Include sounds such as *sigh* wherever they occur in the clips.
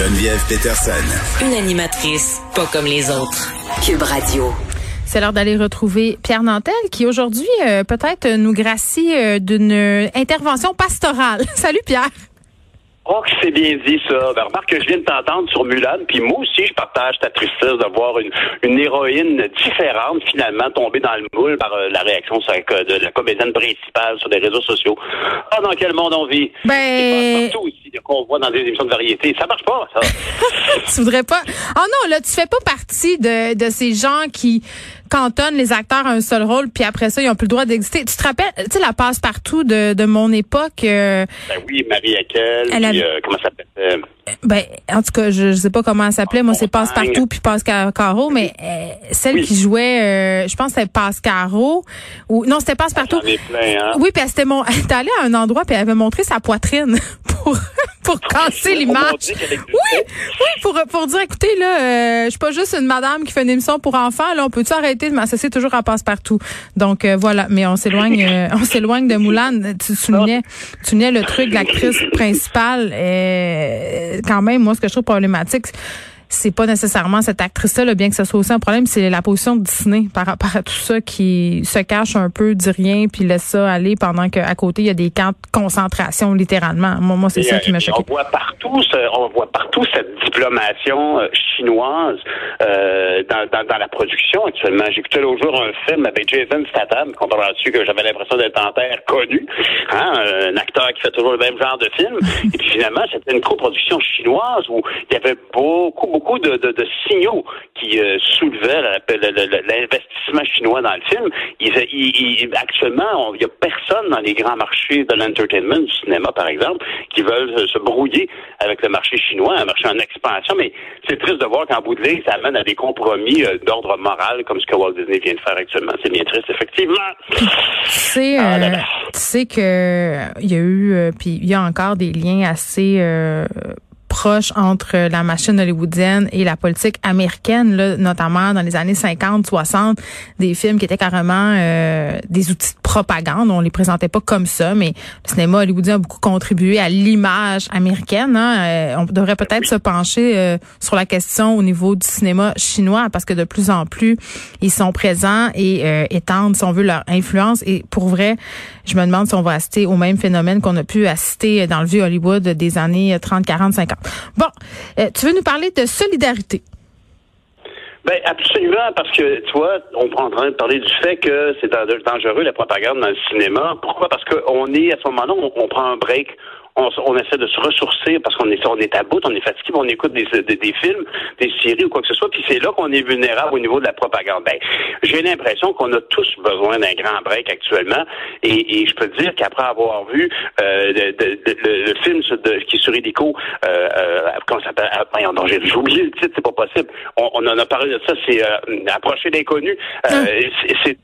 Geneviève Peterson. Une animatrice pas comme les autres. Cube Radio. C'est l'heure d'aller retrouver Pierre Nantel qui aujourd'hui euh, peut-être nous gracie euh, d'une intervention pastorale. *laughs* Salut Pierre. Oh, que c'est bien dit, ça. Ben, remarque que je viens de t'entendre sur Mulan, puis moi aussi, je partage ta tristesse de voir une, une héroïne différente, finalement, tomber dans le moule par euh, la réaction de la comédienne principale sur les réseaux sociaux. Ah, dans quel monde on vit? Ben... partout ici, qu'on voit dans des émissions de variété. Ça marche pas, ça. *laughs* tu voudrais pas... Oh non, là, tu fais pas partie de, de ces gens qui cantonnent les acteurs à un seul rôle, puis après ça, ils ont plus le droit d'exister. Tu te rappelles, tu sais, la passe-partout de, de mon époque... Euh, ben oui, Marie Haquel, euh, comment ça s'appelle? Euh, ben, en tout cas, je, je sais pas comment elle s'appelait. Moi, c'est Passe-Partout puis Passe-Caro, mais celle qui jouait, je pense que c'était Passe-Caro. Ou, non, c'était Passe-Partout. Hein? Oui, puis c'était mon... *laughs* Elle allée à un endroit, puis elle avait montré sa poitrine *laughs* pour pour casser l'image. Oui, oui, pour, pour dire, écoutez, là, euh, je suis pas juste une madame qui fait une émission pour enfants, là, on peut-tu arrêter de m'associer toujours à passe-partout? Donc, euh, voilà, mais on s'éloigne, euh, on s'éloigne de Moulin. Tu soulignais, tu soulignais le truc l'actrice principale, quand même, moi, ce que je trouve problématique, c'est pas nécessairement cette actrice-là, bien que ce soit aussi un problème, c'est la position de Disney par rapport à tout ça qui se cache un peu, dit rien, puis laisse ça aller pendant qu'à côté, il y a des camps de concentration, littéralement. Moi, moi c'est ça qui m'a choqué. On voit partout, on voit partout cette diplomation euh, chinoise euh, dans, dans, dans, la production actuellement. J'écoutais l'autre jour un film avec Jason Statham, comprends-tu que j'avais l'impression d'être en terre connu, hein, un acteur qui fait toujours le même genre de film. Et puis finalement, c'était une coproduction chinoise où il y avait beaucoup, beaucoup beaucoup de, de, de signaux qui euh, soulevaient l'investissement chinois dans le film. Il, actuellement, il n'y a personne dans les grands marchés de l'entertainment, du cinéma par exemple, qui veulent se brouiller avec le marché chinois, un marché en expansion. Mais c'est triste de voir qu'en bout de ligne, ça amène à des compromis euh, d'ordre moral, comme ce que Walt Disney vient de faire actuellement. C'est bien triste, effectivement. Tu sais, ah euh, tu sais que il y a eu, puis il y a encore des liens assez proche entre la machine hollywoodienne et la politique américaine, là, notamment dans les années 50, 60, des films qui étaient carrément euh, des outils de propagande. On les présentait pas comme ça, mais le cinéma hollywoodien a beaucoup contribué à l'image américaine. Hein. Euh, on devrait peut-être se pencher euh, sur la question au niveau du cinéma chinois parce que de plus en plus, ils sont présents et étendent, si on veut, leur influence. Et pour vrai, je me demande si on va assister au même phénomène qu'on a pu assister dans le vieux Hollywood des années 30, 40, 50. Bon, euh, tu veux nous parler de solidarité? Ben absolument, parce que tu vois, on est en train de parler du fait que c'est dangereux la propagande dans le cinéma. Pourquoi? Parce qu'on est à ce moment-là, on prend un break, on, essaie de se ressourcer parce qu'on est, on est à bout, on est fatigué, on écoute des, des, films, des séries ou quoi que ce soit, puis c'est là qu'on est vulnérable au niveau de la propagande. Ben, j'ai l'impression qu'on a tous besoin d'un grand break actuellement, et, je peux te dire qu'après avoir vu euh, le, film qui est sur Helico, euh, euh, comment ça s'appelle? Ah, j'ai oublié le titre, c'est pas possible. On, en a parlé de ça, c'est euh, Approcher l'inconnu. Euh, c'est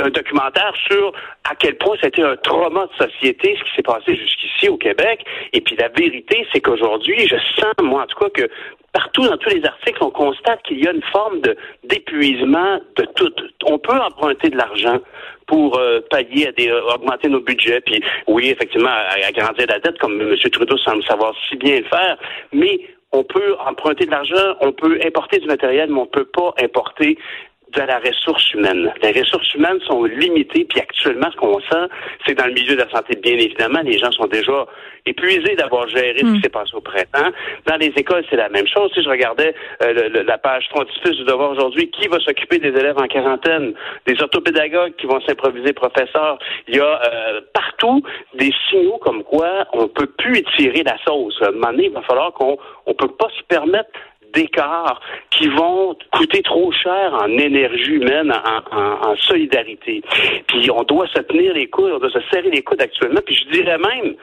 un documentaire sur à quel point c'était un trauma de société, ce qui s'est passé jusqu'ici au Québec. Et puis la vérité, c'est qu'aujourd'hui, je sens, moi en tout cas, que partout dans tous les articles, on constate qu'il y a une forme d'épuisement de tout. On peut emprunter de l'argent pour euh, pallier à euh, augmenter nos budgets, puis oui, effectivement, agrandir la dette, comme M. Trudeau semble savoir si bien le faire, mais on peut emprunter de l'argent, on peut importer du matériel, mais on ne peut pas importer de la ressource humaine. Les ressources humaines sont limitées, puis actuellement, ce qu'on sent, c'est dans le milieu de la santé, bien évidemment, les gens sont déjà épuisés d'avoir géré ce qui hmm. s'est passé au printemps. Dans les écoles, c'est la même chose. Si je regardais euh, la page frontispice du devoir aujourd'hui, qui va s'occuper des élèves en quarantaine? Des orthopédagogues qui vont s'improviser professeurs. Il y a euh, partout des signaux comme quoi on peut plus étirer la sauce. À un moment donné, il va falloir qu'on on peut pas se permettre d'écart qui vont coûter trop cher en énergie humaine, en, solidarité. Puis on doit se tenir les coudes, on doit se serrer les coudes actuellement. Puis je dirais même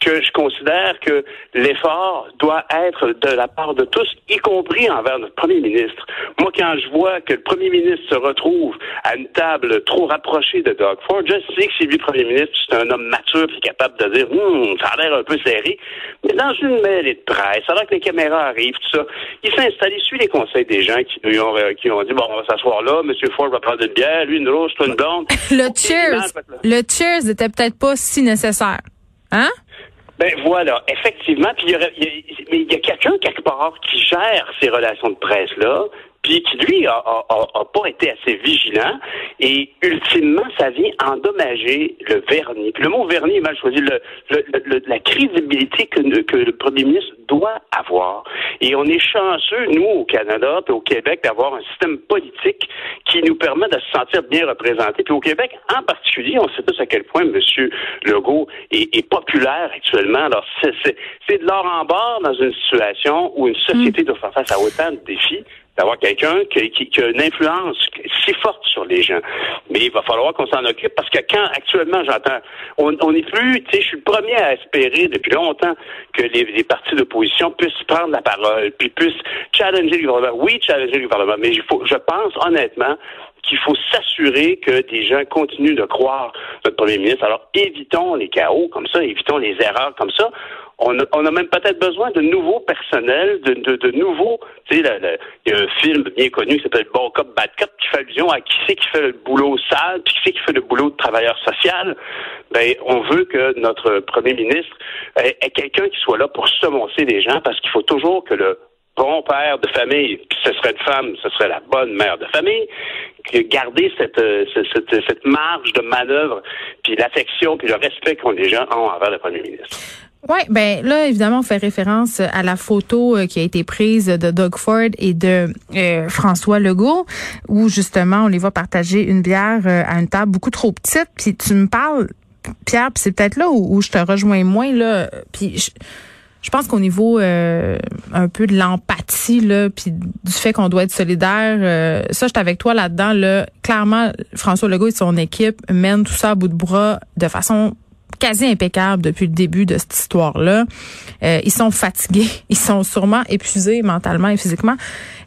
que je considère que l'effort doit être de la part de tous, y compris envers notre premier ministre. Moi, quand je vois que le premier ministre se retrouve à une table trop rapprochée de Doug Ford, je sais que c'est lui le premier ministre, c'est un homme mature et capable de dire, hum, ça a l'air un peu serré. Mais dans une mêlée de presse, alors que les caméras arrivent, tout ça, s'est installé, suit les conseils des gens qui lui ont, euh, qui ont dit, bon, on va s'asseoir là, M. Ford va prendre une bière, lui une rose, toi une blonde. *laughs* le cheers, le cheers n'était peut-être pas si nécessaire. Hein? Ben voilà, effectivement. Puis il y, aurait, mais il y a quelqu'un quelque part qui gère ces relations de presse là, puis qui lui a, a, pas été assez vigilant et ultimement ça vient endommager le vernis. Puis le mot vernis est mal choisi, le, le, la crédibilité que, que le premier ministre doit avoir. Et on est chanceux, nous, au Canada et au Québec, d'avoir un système politique qui nous permet de se sentir bien représentés. Puis au Québec, en particulier, on sait tous à quel point M. Legault est, est populaire actuellement. Alors, c'est de l'or en bord dans une situation où une société mm. doit faire face à autant de défis d'avoir quelqu'un qui, qui, a une influence si forte sur les gens. Mais il va falloir qu'on s'en occupe parce que quand actuellement j'entends, on n'est plus, tu sais, je suis le premier à espérer depuis longtemps que les, les partis d'opposition puissent prendre la parole, puis puissent challenger le gouvernement. Oui, challenger le gouvernement, mais il faut, je pense honnêtement qu'il faut s'assurer que des gens continuent de croire notre premier ministre. Alors évitons les chaos comme ça, évitons les erreurs comme ça on a, on a même peut-être besoin de nouveaux personnels, de, de, de nouveaux. Tu sais, il y a un film bien connu qui s'appelle Bon Cop, Bad Cop qui fait allusion à qui c'est qui fait le boulot sale, puis qui c'est qui fait le boulot de travailleur social. Ben, on veut que notre premier ministre ait, quelqu'un qui soit là pour semoncer les gens, parce qu'il faut toujours que le bon père de famille, puis ce serait une femme, ce serait la bonne mère de famille, garder cette, cette, cette marge de manœuvre, puis l'affection, puis le respect que les gens ont envers le premier ministre. Oui, ben là, évidemment, on fait référence à la photo euh, qui a été prise de Doug Ford et de euh, François Legault, où justement, on les voit partager une bière euh, à une table beaucoup trop petite. Puis tu me parles, Pierre, puis c'est peut-être là où, je te rejoins moins, là. Puis je, pense qu'au niveau un peu de l'empathie, là, puis du fait qu'on doit être solidaire, ça, je suis avec toi là-dedans. Là. Clairement, François Legault et son équipe mènent tout ça à bout de bras de façon quasi impeccable depuis le début de cette histoire-là. Euh, ils sont fatigués, *laughs* ils sont sûrement épuisés mentalement et physiquement.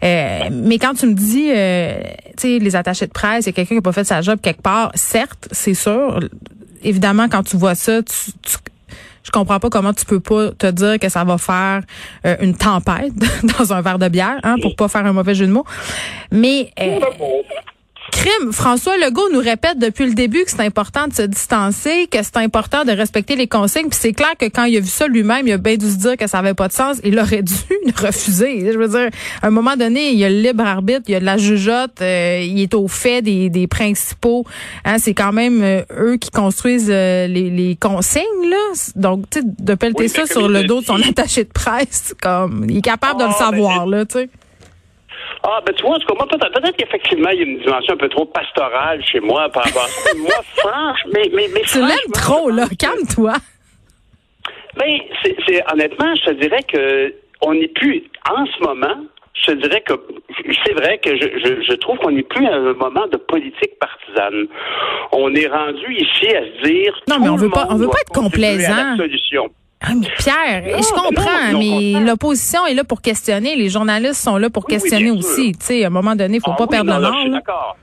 Euh, mais quand tu me dis, euh, tu sais, les attachés de presse, il y a quelqu'un qui n'a pas fait sa job quelque part, certes, c'est sûr. Évidemment, quand tu vois ça, tu, tu je comprends pas comment tu peux pas te dire que ça va faire une tempête *laughs* dans un verre de bière, hein, pour pas faire un mauvais jeu de mots. Mais crime. François Legault nous répète depuis le début que c'est important de se distancer, que c'est important de respecter les consignes. Puis c'est clair que quand il a vu ça lui-même, il a bien dû se dire que ça avait pas de sens. Il aurait *laughs* dû refuser. Je veux dire, à un moment donné, il y a le libre arbitre, il y a de la jugeote, euh, il est au fait des, des principaux. Hein, c'est quand même euh, eux qui construisent euh, les, les, consignes là. Donc, tu sais, de pelleter ça sur le dos de son attaché de presse, comme il est capable de le ah, savoir là, tu sais. Ah, ben tu vois, peut-être qu'effectivement, il y a une dimension un peu trop pastorale chez moi par rapport à ça. *laughs* moi, franchement, mais, mais, mais Tu l'aimes trop, là. Calme-toi. Ben, c'est, honnêtement, je te dirais que on n'est plus, en ce moment, je te dirais que c'est vrai que je, je, je trouve qu'on n'est plus à un moment de politique partisane. On est rendu ici à se dire. Non, mais on veut pas, on veut pas être complaisant. Ah, mais Pierre, je comprends, mais l'opposition est là pour questionner. Les journalistes sont là pour questionner aussi. Tu sais, à un moment donné, il faut ah pas perdre le nord. d'accord.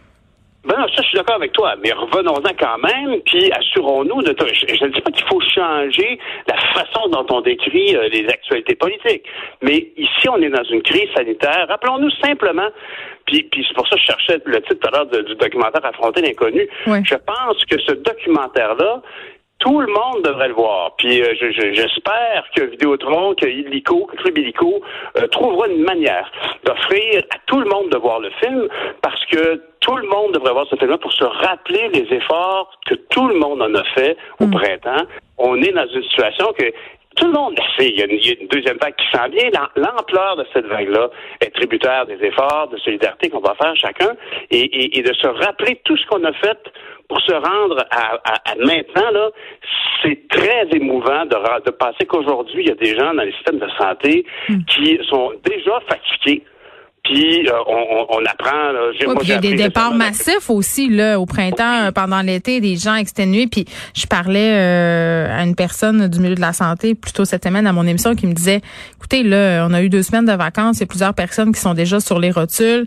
Ben ça, je suis d'accord avec toi, mais revenons-en quand même, puis assurons-nous de... Je ne dis pas qu'il faut changer la façon dont on décrit euh, les actualités politiques, mais ici, on est dans une crise sanitaire. Rappelons-nous simplement, puis, puis c'est pour ça que je cherchais le titre tout à l'heure du documentaire Affronter l'inconnu. Je pense que ce documentaire-là, tout le monde devrait le voir. Puis euh, j'espère que Vidéotron, que Illico, que Club Illico euh, trouvera une manière d'offrir à tout le monde de voir le film parce que tout le monde devrait voir ce film-là pour se rappeler les efforts que tout le monde en a fait au mm. printemps. On est dans une situation que tout le monde le sait. Il y, a une, deuxième vague qui s'en vient. L'ampleur de cette vague-là est tributaire des efforts de solidarité qu'on va faire chacun et, et de se rappeler tout ce qu'on a fait pour se rendre à, maintenant, là, c'est très émouvant de, de penser qu'aujourd'hui, il y a des gens dans les systèmes de santé hmm. qui sont déjà fatigués. Puis euh, on, apprend. Là, il y a des départs massifs aussi là au printemps, pendant l'été, des gens exténués. Puis je parlais euh, à une personne du milieu de la santé plutôt cette semaine à mon émission qui me disait, écoutez là, on a eu deux semaines de vacances, il y a plusieurs personnes qui sont déjà sur les rotules.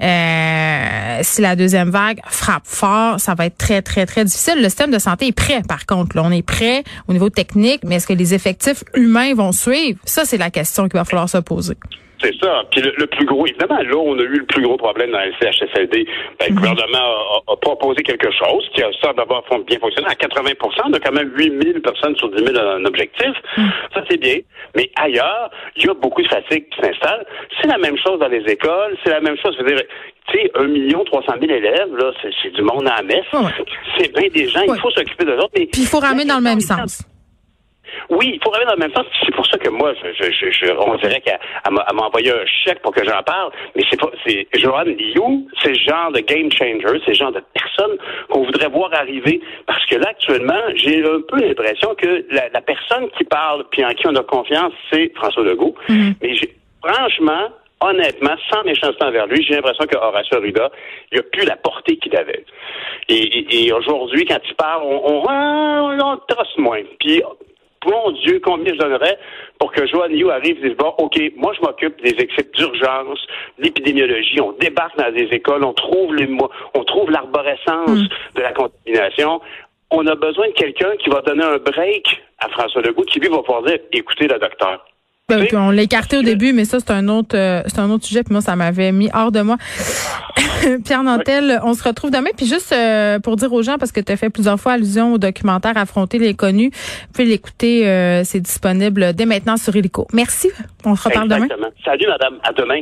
Euh, si la deuxième vague frappe fort, ça va être très, très, très difficile. Le système de santé est prêt, par contre. Là, on est prêt au niveau technique, mais est-ce que les effectifs humains vont suivre? Ça, c'est la question qu'il va falloir se poser. C'est ça. Puis le, plus gros, évidemment, là, on a eu le plus gros problème dans le CHSLD. Ben, Le mhm. gouvernement a, proposé quelque chose qui a ça d'avoir bien fonctionné. À 80 on a quand même 8 000 personnes sur 10 000 un objectif. Mhm. Ça, c'est bien. Mais ailleurs, il y a beaucoup de fatigue qui s'installe. C'est la même chose dans les écoles. C'est la même chose. Je veux dire, tu sais, 1 million 300 000 élèves, là, c'est du monde à la messe. C'est bien des gens. Il faut s'occuper de l'autre. Puis il faut ramener dans le même sens. Oui, il faut revenir dans le même sens. C'est pour ça que moi, je, je, je on dirait qu'elle m'a envoyé un chèque pour que j'en parle. Mais c'est pas, c'est Joanne Liu, c'est le genre de game changer, c'est le genre de personne qu'on voudrait voir arriver. Parce que là, actuellement, j'ai un peu l'impression que la, personne qui parle puis en qui on a confiance, c'est François Legault. Mm-hmm. Mais franchement, honnêtement, sans méchanceté envers lui, j'ai l'impression que Horacio Arruda, il a plus la portée qu'il avait. Et, aujourd'hui, quand il parle, on, on, on, on trosse moins. Puis mon Dieu, combien je donnerais pour que Joanne Yu arrive et dise, bon, OK, moi, je m'occupe des équipes d'urgence, d'épidémiologie, on débarque dans des écoles, on trouve les, on trouve l'arborescence hmm. de la contamination. On a besoin de quelqu'un qui va donner un break à François Legault, qui lui va pouvoir dire, écoutez le docteur. Ben, on l'a écarté au début, mais ça, c'est un autre, euh, c'est un autre sujet. Puis moi, ça m'avait mis hors de moi. *laughs* Pierre Nantel, on se retrouve demain. Puis juste euh, pour dire aux gens, parce que tu as fait plusieurs fois allusion au documentaire Affronter les connus, vous pouvez l'écouter. Euh, c'est disponible dès maintenant sur Helico. Merci. On se reparle Exactement. Salut, madame. À demain.